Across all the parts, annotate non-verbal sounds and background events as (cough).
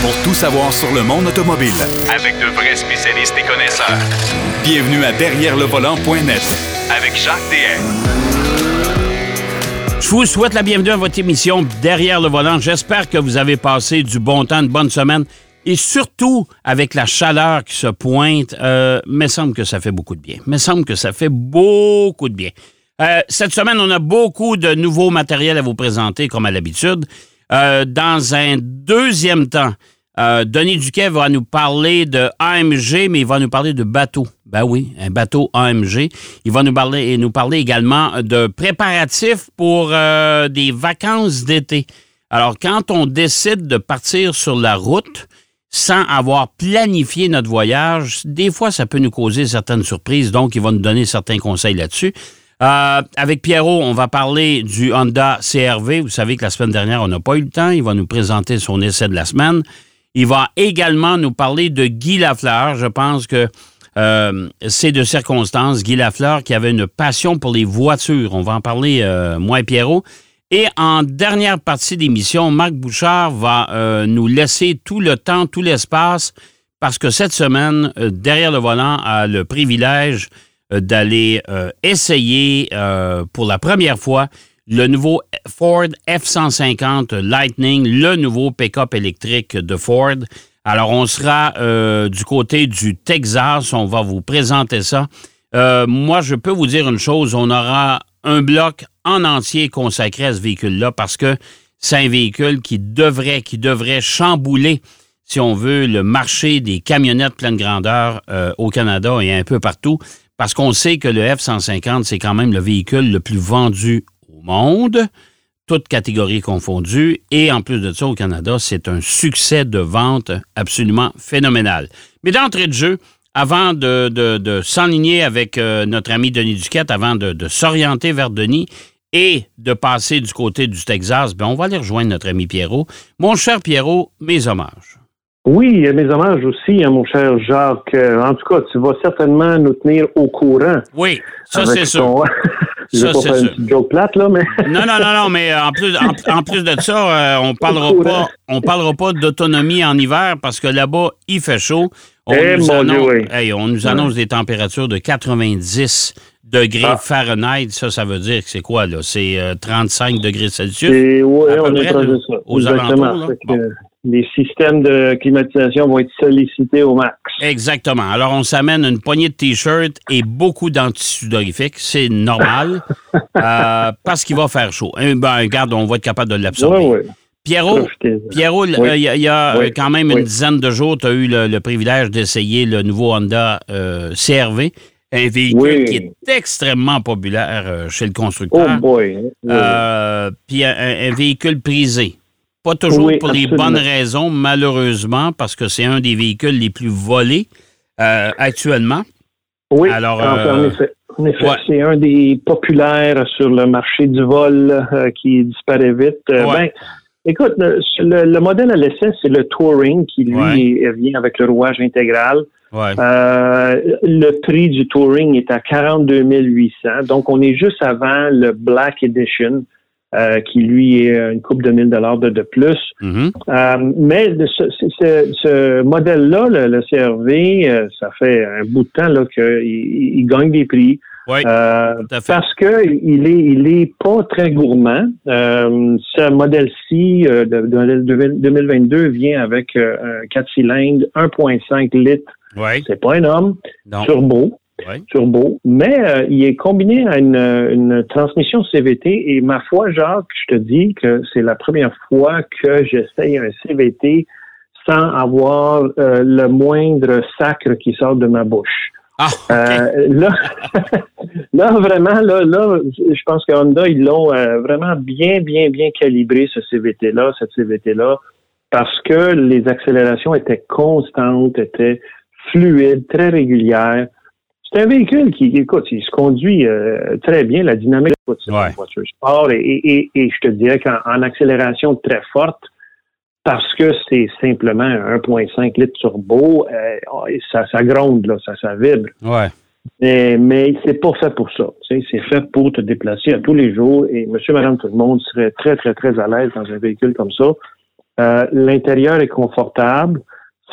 pour tout savoir sur le monde automobile. Avec de vrais spécialistes et connaisseurs. Bienvenue à Derrière le volant.net Avec Jacques DM. Je vous souhaite la bienvenue à votre émission Derrière le volant. J'espère que vous avez passé du bon temps, une bonne semaine. Et surtout, avec la chaleur qui se pointe, euh, me semble que ça fait beaucoup de bien. Me semble que ça fait beaucoup de bien. Euh, cette semaine, on a beaucoup de nouveaux matériels à vous présenter, comme à l'habitude. Euh, dans un deuxième temps, euh, Denis Duquet va nous parler de AMG, mais il va nous parler de bateau. Ben oui, un bateau AMG. Il va nous parler, et nous parler également de préparatifs pour euh, des vacances d'été. Alors, quand on décide de partir sur la route sans avoir planifié notre voyage, des fois, ça peut nous causer certaines surprises. Donc, il va nous donner certains conseils là-dessus. Euh, avec Pierrot, on va parler du Honda CRV. Vous savez que la semaine dernière, on n'a pas eu le temps. Il va nous présenter son essai de la semaine. Il va également nous parler de Guy Lafleur. Je pense que euh, c'est de circonstance. Guy Lafleur qui avait une passion pour les voitures. On va en parler, euh, moi et Pierrot. Et en dernière partie d'émission, Marc Bouchard va nous laisser tout le temps, tout l'espace, parce que cette semaine, derrière le volant, a le privilège d'aller euh, essayer euh, pour la première fois le nouveau Ford F-150 Lightning, le nouveau pick-up électrique de Ford. Alors, on sera euh, du côté du Texas. On va vous présenter ça. Euh, moi, je peux vous dire une chose. On aura un bloc en entier consacré à ce véhicule-là parce que c'est un véhicule qui devrait, qui devrait chambouler, si on veut, le marché des camionnettes pleine grandeur euh, au Canada et un peu partout. Parce qu'on sait que le F-150, c'est quand même le véhicule le plus vendu au monde, toutes catégories confondues. Et en plus de ça, au Canada, c'est un succès de vente absolument phénoménal. Mais d'entrée de jeu, avant de, de- s'enligner avec euh, notre ami Denis Duquette, avant de, de s'orienter vers Denis et de passer du côté du Texas, ben on va aller rejoindre notre ami Pierrot. Mon cher Pierrot, mes hommages. Oui, euh, mes hommages aussi à mon cher Jacques. Euh, En tout cas, tu vas certainement nous tenir au courant. Oui, ça c'est sûr. (laughs) Je Ça, pas c'est faire une petite joke plate, là, mais (laughs) Non, non, non, non, mais en plus, en, en plus de ça, euh, on parlera pas, on parlera pas d'autonomie en hiver parce que là-bas, il fait chaud. On, Eh, nous, mon Dieu, annonce, oui. hey, on nous annonce des températures de 90 degrés Ah. Fahrenheit. Ça, ça veut dire que c'est quoi, là? C'est euh, 35 degrés Celsius? peu on est près, de ça. aux Exactement. alentours, là. Bon. Euh, Les systèmes de climatisation vont être sollicités au max. Exactement. Alors, on s'amène une poignée de T-shirts et beaucoup d'antisudorifiques. C'est normal (laughs) euh, parce qu'il va faire chaud. Eh Ben, regarde, on va être capable de l'absorber. Oui, oui. Pierrot. Pierrot, il Oui. y a, y a, Oui. euh, quand même une Oui. dizaine de jours, tu as eu le, le privilège d'essayer le nouveau Honda euh, CRV, un véhicule qui est extrêmement populaire euh, chez le Oh constructeur. boy. Oui. Euh, Puis un, un véhicule prisé. Pas toujours Oui, pour les absolument. bonnes raisons, malheureusement, parce que c'est un des véhicules les plus volés euh, actuellement. Oui, Alors, en, euh, effet. En effet, ouais. c'est un des populaires sur le marché du vol euh, qui disparaît vite. Euh, Ouais. ben, écoute, le, le- le modèle à l'essai, c'est le Touring qui, lui, Ouais. vient avec le rouage intégral. Ouais. Euh, le prix du Touring est à 42 800. Donc, on est juste avant le Black Edition, euh, qui, lui, est une coupe de 1000 dollars de, de plus. Mhm. Euh, mais ce, ce- ce- modèle-là, le, le CRV, euh, ça fait un bout de temps là qu'il il gagne des prix. Oui, Euh, parce que il est, il est pas très gourmand. Euh, ce modèle-ci euh, de, de 2022 vient avec euh, un 4 cylindres, 1.5 litres. Oui. C'est pas énorme. Non. Turbo. Oui. Turbo. Mais euh, il est combiné à une, une transmission CVT. Et ma foi, Jacques, je te dis que c'est la première fois que j'essaye un CVT sans avoir euh, le moindre sacre qui sort de ma bouche. Ah. Euh, (laughs) là, là, vraiment, là, là, je pense que Honda, ils l'ont vraiment bien, bien, bien calibré, ce CVT-là, cette CVT-là, parce que les accélérations étaient constantes, étaient fluides, très régulières. C'est un véhicule qui, écoute, il se conduit euh, très bien, la dynamique, Ouais. une voiture sport, et, et, et, et je te dirais qu'en en accélération très forte, parce que c'est simplement un 1.5 litres turbo, euh, ça, ça gronde, là, ça, ça vibre. Ouais. Mais, mais c'est pas fait pour ça. C'est fait pour te déplacer à tous les jours et monsieur, madame, tout le monde serait très, très, très à l'aise dans un véhicule comme ça. Euh, L'intérieur est confortable,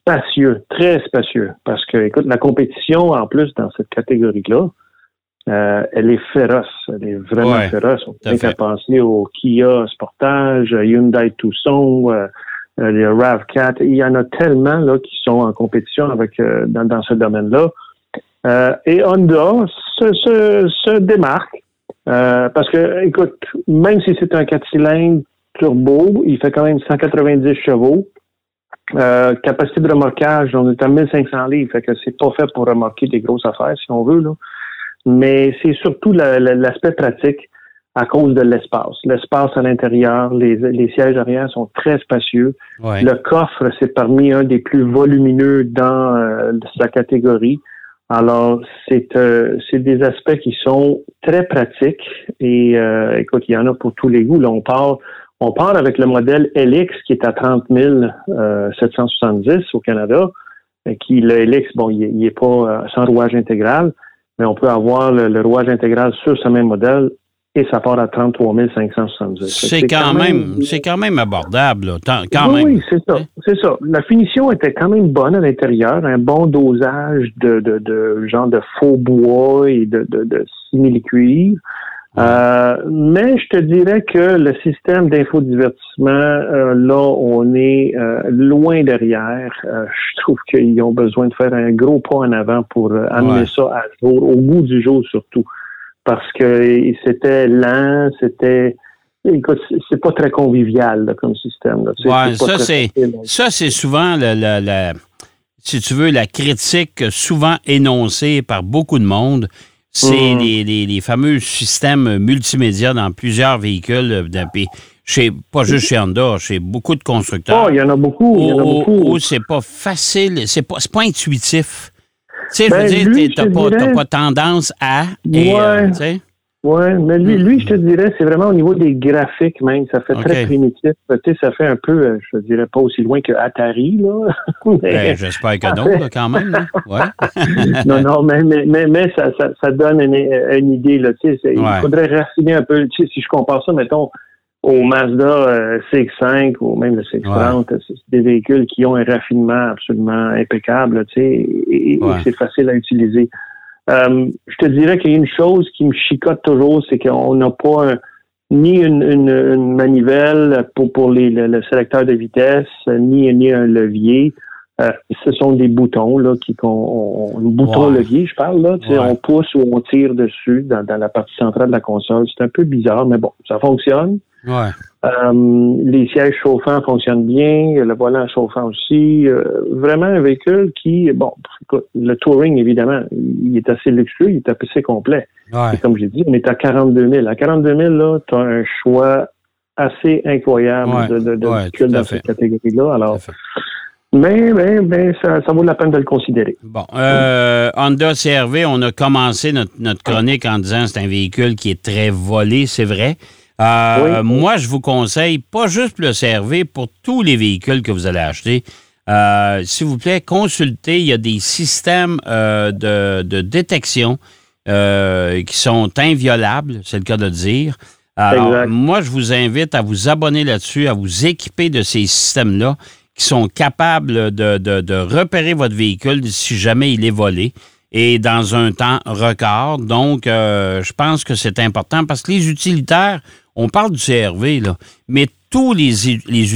spacieux, très spacieux. Parce que, écoute, la compétition, en plus, dans cette catégorie-là, euh, elle est féroce. Elle est vraiment Ouais, féroce. On peut qu'à penser au Kia Sportage, Hyundai Tucson, euh, euh, les RAV4. Il y en a tellement là qui sont en compétition avec euh, dans, dans ce domaine-là. Euh, et Honda se, se, se démarque euh, parce que, écoute, même si c'est un 4 cylindres turbo, il fait quand même 190 chevaux. Euh, capacité de remorquage, on est à 1500 livres, fait que c'est pas fait pour remorquer des grosses affaires, si on veut, là. Mais c'est surtout la- la- l'aspect pratique à cause de l'espace. L'espace à l'intérieur, les, les sièges arrière sont très spacieux. Ouais. Le coffre, c'est parmi un des plus volumineux dans euh, sa catégorie. Alors, c'est euh, c'est des aspects qui sont très pratiques et euh, écoute, il y en a pour tous les goûts. Là, on part, on part avec le modèle LX qui est à 30 770 au Canada. Qui le LX, bon, il, est- il est pas euh, sans rouage intégral, mais on peut avoir le, le rouage intégral sur ce même modèle et ça part à 33 570. Fait que C'est quand même, c'est quand même abordable, là. Tant- quand oui, même. Oui, c'est ça. C'est ça. La finition était quand même bonne à l'intérieur, un bon dosage de, de, de genre de faux bois et de, de, de simili-cuivre. Euh, mais je te dirais que le système d'infodivertissement, euh, là, on est euh, loin derrière. Je trouve qu'ils ont besoin de faire un gros pas en avant pour amener Ouais. ça à jour, au goût du jour surtout. Parce que c'était lent, c'était Écoute, c'est- pas très convivial là, comme système. Là. Ouais, ça, c'est, ça, c'est souvent, le- le- le- si tu veux, la critique souvent énoncée par beaucoup de monde. C'est les, les- les fameux systèmes multimédia dans plusieurs véhicules. euh, d'un pays. Chez, pas juste chez Honda, chez beaucoup de constructeurs. Oh, il y en a beaucoup. Il y en a où, beaucoup. où c'est pas facile, c'est pas, c'est pas intuitif. Tu sais, je Ben, veux dire, lui, t'es- t'as pas, dirais- pas tendance à. et, Ouais. euh, Ouais, mais lui, lui, je te dirais, c'est vraiment au niveau des graphiques même. Ça fait très primitif. Tu sais, ça fait un peu, euh, je te dirais pas aussi loin que Atari, là. (laughs) Mais- Ben, J'espère que non, là, quand même. là. Ouais. (laughs) non, non, mais, mais, mais, mais ça, ça, ça donne une, une idée, là. Tu sais, Ouais. il faudrait raffiner un peu. Tu sais, si je compare ça, mettons, au Mazda euh, CX-5 ou même le CX-30, c'est des véhicules qui ont un raffinement absolument impeccable, là, tu sais, et, et c'est facile à utiliser. Euh, je te dirais qu'il y a une chose qui me chicote toujours, c'est qu'on n'a pas un- ni une, une, une manivelle pour, pour les, le, le sélecteur de vitesse, ni, ni un levier. Euh, ce sont des boutons là qui qu'on bouton levier, je parle là. Tu sais, Ouais. On pousse ou on tire dessus dans, dans la partie centrale de la console. C'est un peu bizarre, mais bon, ça fonctionne. Ouais. Euh, les sièges chauffants fonctionnent bien, le volant chauffant aussi. Euh, vraiment un véhicule qui, bon, le touring, évidemment, il est assez luxueux, il est assez complet. Ouais. Et comme j'ai dit, on est à 42 000. À 42 000, là, tu as un choix assez incroyable Ouais, de, de, de ouais, véhicules dans cette catégorie-là. Alors, mais, mais, mais ça, ça vaut la peine de le considérer. Bon, euh, Honda CRV, on a commencé notre, notre chronique en disant que c'est un véhicule qui est très volé, c'est vrai. Euh, Oui. Moi, je vous conseille, pas juste pour le CRV, pour tous les véhicules que vous allez acheter, euh, s'il vous plaît, consultez. Il y a des systèmes euh, de, de détection qui sont inviolables, c'est le cas de le dire. Alors, Exact. moi, je vous invite à vous abonner là-dessus, à vous équiper de ces systèmes-là qui sont capables de, de- de repérer votre véhicule si jamais il est volé et dans un temps record. Donc, euh, je pense que c'est important parce que les utilitaires, on parle du CRV, là, mais tous les,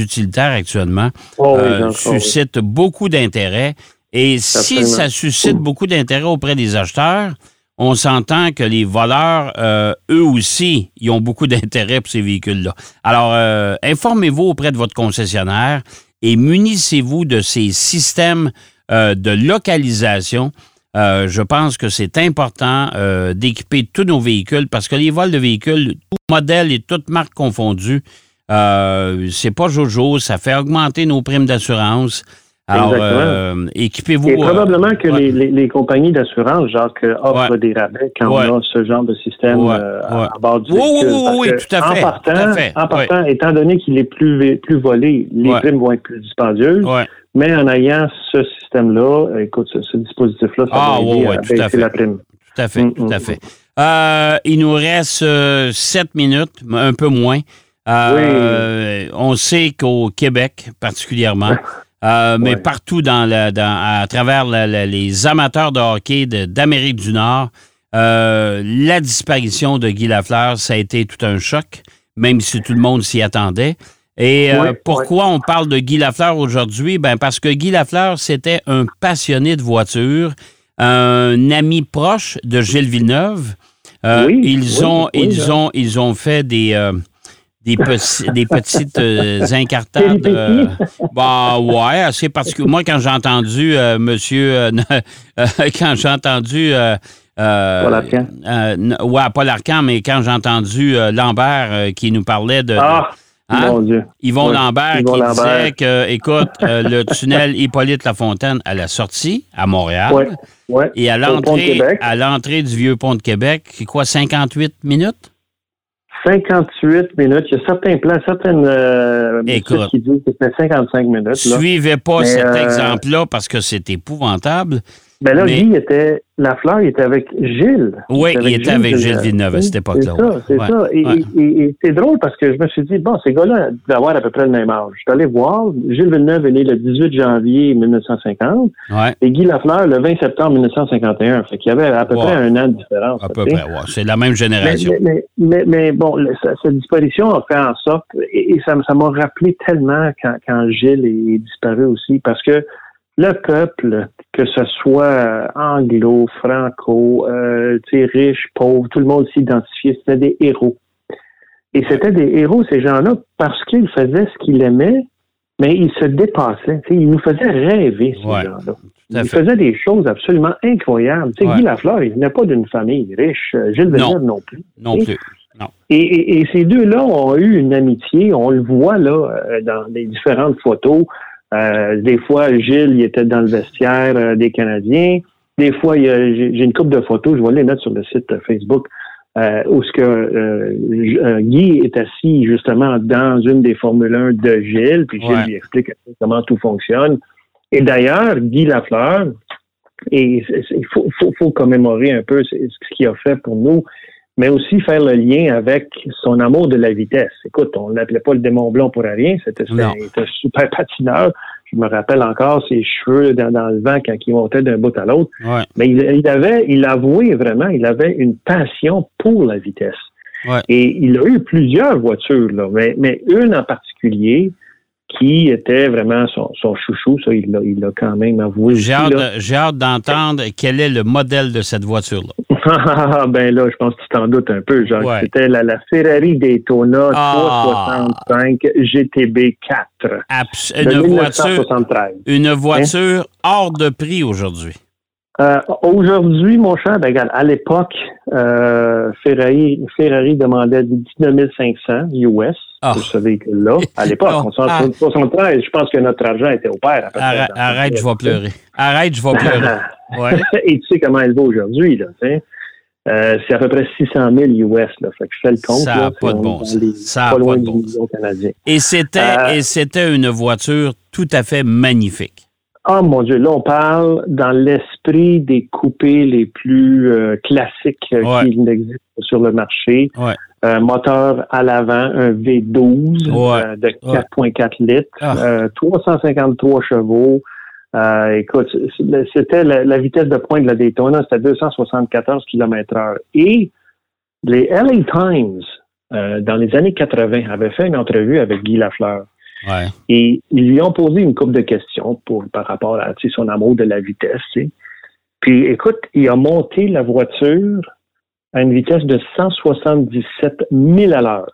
utilitaires actuellement Oh, oui, euh, oui. suscitent beaucoup d'intérêt. Et si ça suscite beaucoup d'intérêt auprès des acheteurs, on s'entend que les voleurs, euh, eux aussi, ils ont beaucoup (laughs) d'intérêt pour ces véhicules-là. Alors, euh, informez-vous auprès de votre concessionnaire et munissez-vous de ces systèmes de localisation. Euh, je pense que c'est important euh, d'équiper tous nos véhicules parce que les vols de véhicules, tout modèle et toute marque confondue, euh, c'est pas jojo, ça fait augmenter nos primes d'assurance. Alors, euh, équipez-vous. Et probablement que ouais. les, les, les compagnies d'assurance, genre, que offrent Ouais. des rabais quand Ouais. on a ce genre de système euh, à bord du Oui, oui, véhicule. oui, oui, que tout à fait, En partant, fait, en partant étant donné qu'il est plus, plus volé, les primes vont être plus dispendieuses. Mais en ayant ce système-là, écoute, ce, ce dispositif-là, ça Ah, va aider ouais, à tout à fait. la prime. Tout à fait, Mm, tout mm, à fait. Euh, il nous reste euh, sept minutes, un peu moins. Euh, On sait qu'au Québec, particulièrement, (laughs) mais partout dans la, dans- à travers la- la- les amateurs de hockey d'Amérique du Nord, la disparition de Guy Lafleur, ça a été tout un choc, même si tout le monde s'y attendait. Et euh, pourquoi on parle de Guy Lafleur aujourd'hui? Ben parce que Guy Lafleur, c'était un passionné de voiture, un ami proche de Gilles Villeneuve. Euh, Oui, ils, ont, ils, là. ont, ils ont fait des, euh, des, petits- (laughs) des petites incartades. bah ouais, assez particulier. Moi, quand j'ai entendu monsieur, (laughs) quand j'ai entendu euh, Paul Arcand. euh, n- ouais, Paul Arcand, mais quand j'ai entendu euh, Lambert qui nous parlait de, de- Ah, hein? mon Dieu. Yvon Lambert Yvon qui Lambert. disait que, écoute, euh, le (laughs) tunnel Hippolyte Lafontaine à la sortie à Montréal et à l'entrée à l'entrée du vieux pont de Québec, c'est quoi, 58 minutes? 58 minutes. Il y a certains plans, certaines euh, Écoute. qui disent que c'était 55 minutes. Là. Suivez pas Mais, cet euh, exemple-là parce que c'est épouvantable. Ben là, mais- Guy était, la fleur, il était avec Gilles. Oui, il était avec Gilles Villeneuve à cette époque-là, C'est ça, c'est Ouais, ça. Et, ouais. et- et- et c'est drôle parce que je me suis dit, bon, ces gars-là doivent avoir à peu près le même âge. Je suis allé voir, Gilles Villeneuve est né le 18 janvier 1950 Ouais, et Guy Lafleur le 20 septembre 1951. Fait qu'il y avait à peu près un an de différence. à peu près. ouais. C'est la même génération. mais, mais, mais, bon, le- sa, sa disparition a fait en sorte, et, ça m'a rappelé tellement quand, quand Gilles est disparu aussi, parce que le peuple, que ce soit euh, anglo, franco, euh, riche, pauvre, tout le monde s'identifiait, c'était des héros. Et c'était des héros, ces gens-là, parce qu'ils faisaient ce qu'ils aimaient, mais ils se dépassaient. tu sais, Ils nous faisaient rêver, ces Ouais, gens-là. Ils faisaient des choses absolument incroyables. Ouais. Guy Lafleur, il venait pas d'une famille riche. euh, Gilles. Villeneuve non plus. Non plus. Non. Et, et- et ces deux-là ont eu une amitié. On le voit là euh, dans les différentes photos. Euh, des fois, Gilles, il était dans le vestiaire euh, des Canadiens. Des fois, j'ai une couple de photos. Je vois les notes sur le site euh, Facebook euh, où ce que Guy est assis justement dans une des Formule 1 de Gilles. Puis Gilles Ouais. lui explique comment tout fonctionne. Et d'ailleurs, Guy Lafleur, et il faut, faut, faut commémorer un peu ce qu'il a fait pour nous mais aussi faire le lien avec son amour de la vitesse. Écoute, on l'appelait pas le démon blond pour rien, c'était un super (laughs) patineur. Je me rappelle encore ses cheveux dans, dans le vent quand il montait d'un bout à l'autre. Ouais. Mais il, il avait, il avouait vraiment, il avait une passion pour la vitesse. Ouais. Et il a eu plusieurs voitures, là, mais, mais une en particulier qui était vraiment son, son chouchou, ça, il l'a il l'a quand même avoué. J'ai hâte, d'entendre quel est le modèle de cette voiture-là. (laughs) Ah, ben là, je pense que tu t'en doutes un peu, Jacques. Ouais. C'était la, la Ferrari Daytona Ah. 365 GTB 4 Abs- de Une voiture, 1973. une voiture hors de prix aujourd'hui. Euh, Aujourd'hui, mon cher, ben, regarde, à l'époque, euh, Ferrari, Ferrari demandait 19 500 US. Ah. Vous savez que là, à (laughs) l'époque, on s'en Ah. 73, je pense que notre argent était au près Arrête, arrête, je vais pleurer. Arrête, je vais pleurer. (laughs) Ouais. Et tu sais comment elle vaut aujourd'hui, là. Euh, c'est à peu près 600 000 US, là. Fait que je fais le compte, Ça a là. pas de bon sens. Ça a pas pas loin de du bon. Et c'était, Euh, et c'était une voiture tout à fait magnifique. Oh mon Dieu, là, on parle dans l'esprit des coupés les plus euh, classiques euh, Ouais. qui existent sur le marché. Ouais. Euh, moteur à l'avant, un V12 Ouais. euh, de 4,4 litres, Ah. euh, 353 chevaux. Euh, écoute, c'était la, la vitesse de pointe de la Daytona, c'était 274 km heure. Et les LA Times, euh, dans les années 80, avaient fait une entrevue avec Guy Lafleur. Ouais. Et ils lui ont posé une couple de questions pour, par rapport à son amour de la vitesse. Puis écoute, il a monté la voiture à une vitesse de 177 000 à l'heure.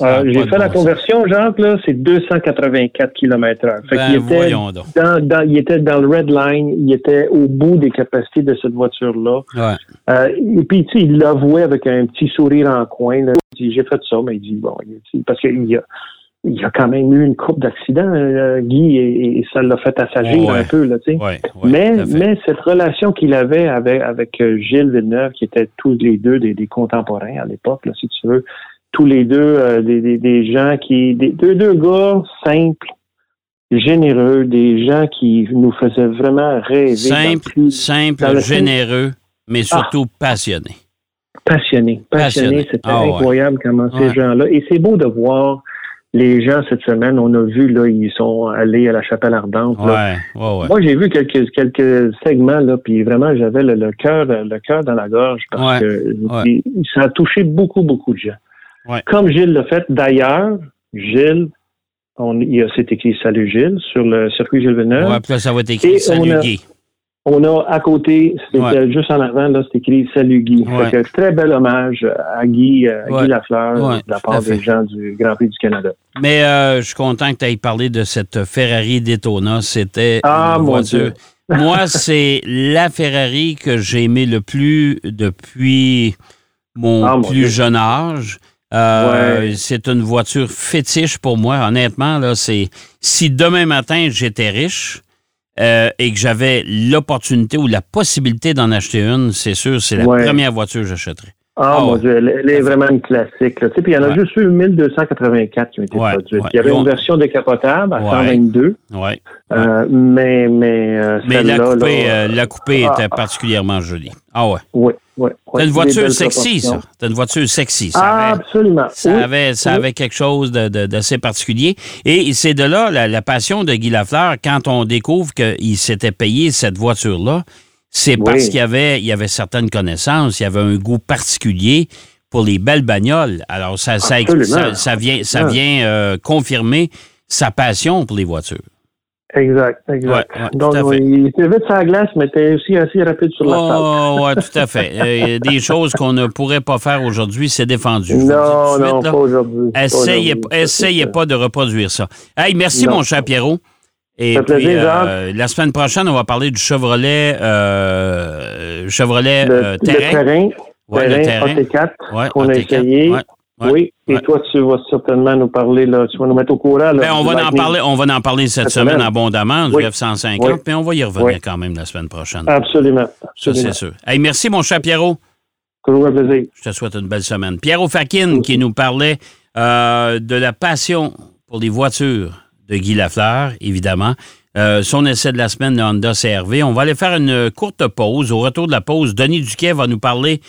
Euh, J'ai fait la bon conversion, Jacques, là, c'est 284 km heure. Fait Ben, qu'il était dans, dans- il était dans le red line, il était au bout des capacités de cette voiture-là. Ouais. Euh, et puis, tu sais, il l'avouait avec un petit sourire en coin. là. Il dit, j'ai fait ça, mais il dit, bon, il dit, parce qu'il y a, il y a quand même eu une coupe d'accidents, euh, Guy, et, et ça l'a fait assagir Ouais. un peu, là, tu sais. Ouais, ouais, mais, cette relation qu'il avait avec, avec euh, Gilles Villeneuve, qui étaient tous les deux des, des contemporains à l'époque, là, si tu veux, tous les deux euh, des, des, des gens qui, des deux, deux gars simples, généreux, des gens qui nous faisaient vraiment rêver. Simple, plus- simple, généreux, mais surtout passionné. Passionnés. Passionnés. C'était Ah, incroyable comment ces gens-là. Et c'est beau de voir les gens cette semaine. On a vu, là, ils sont allés à la chapelle ardente. là. Ouais, ouais, ouais. Moi, j'ai vu quelques, quelques segments, là, puis vraiment, j'avais le, le cœur, le cœur dans la gorge parce Ouais. que ça a touché beaucoup, beaucoup de gens. Ouais. Comme Gilles l'a fait. D'ailleurs, Gilles, on, il y a, c'est écrit Salut Gilles sur le circuit Gilles Villeneuve. Ouais, puis là, ça va être écrit Salut Guy. On a à côté, c'était Ouais. juste en avant, là, c'est écrit Salut Guy. Ouais. Fait que très bel hommage à Guy, à Ouais. Guy Lafleur, de la part des gens du Grand Prix du Canada. Mais euh, je suis content que tu aies parlé de cette Ferrari Daytona. C'était Ah, une voiture. Dieu. Moi, (laughs) c'est la Ferrari que j'ai aimée le plus depuis mon Ah, plus jeune âge. Euh, Ouais. C'est une voiture fétiche pour moi. Honnêtement, là, c'est si demain matin j'étais riche euh, et que j'avais l'opportunité ou la possibilité d'en acheter une, c'est sûr, c'est la Ouais. première voiture que j'achèterais. Ah, Ah mon. Dieu, elle, elle est vraiment une classique. Là. Tu sais, Puis il y en a Ouais. juste eu 1284 qui ont été Ouais, produites. ouais. Il y avait une version décapotable à Ouais. 122, Ouais. euh, mais, mais, euh, Mais la coupée, là, euh, la coupée ah, était ah. particulièrement jolie. Ah ouais. ouais, ouais. T'as une voiture sexy, ça. T'as une voiture sexy. Ça Ah, avait, absolument. ça Oui, avait, ça oui. avait quelque chose de- de- d'assez particulier. Et c'est de là la, la passion de Guy Lafleur, quand on découvre qu'il s'était payé cette voiture-là, c'est Oui. parce qu'il y avait, il y avait certaines connaissances, il y avait un goût particulier pour les belles bagnoles. Alors, ça, ça, ça, ça vient, ça vient euh, confirmer sa passion pour les voitures. Exact, exact. Ouais, ouais, Donc, il était vite sur la glace, mais était aussi assez rapide sur l'asphalte. Oh, ouais, tout à fait. (laughs) Euh, des choses qu'on ne pourrait pas faire aujourd'hui, c'est défendu. Non, non, suite, pas aujourd'hui. Essayez, aujourd'hui. Ça, essayez pas de reproduire ça. Hey, merci, Non. mon cher Pierrot. Et puis, plaisir, euh, la semaine prochaine, on va parler du Chevrolet, euh, Chevrolet Le, euh, le terrain. terrain, Ouais, le terrain terrain. AT4 Ouais, qu'on a AT4, essayé. ouais, ouais, oui, et ouais. toi, tu vas certainement nous parler, là, tu vas nous mettre au courant. Là, Ben, on, va en parler, on va en parler cette semaine semaine. abondamment, du Oui. F-150, Oui. mais on va y revenir Oui. quand même la semaine prochaine. Absolument. ça, c'est sûr. Hey, merci, mon cher Pierrot. Toujours un plaisir. Je te souhaite une belle semaine. Pierrot Fakin qui nous parlait euh, de la passion pour les voitures de Guy Lafleur, évidemment. Euh, son essai de la semaine, le Honda CRV. On va aller faire une courte pause. Au retour de la pause, Denis Duquet va nous parler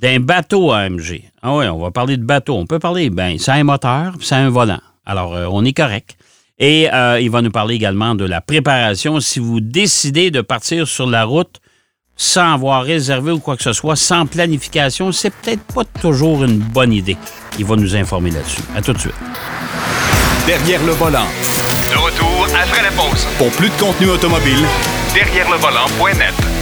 d'un bateau AMG. Ah oui, on va parler de bateau. On peut parler, ben, ça a un moteur, puis ça a un volant. Alors, euh, on est correct. Et euh, il va nous parler également de la préparation. Si vous décidez de partir sur la route sans avoir réservé ou quoi que ce soit, sans planification, c'est peut-être pas toujours une bonne idée. Il va nous informer là-dessus. À tout de suite. Derrière le volant. De retour après la pause. Pour plus de contenu automobile, Derrière le volant.net.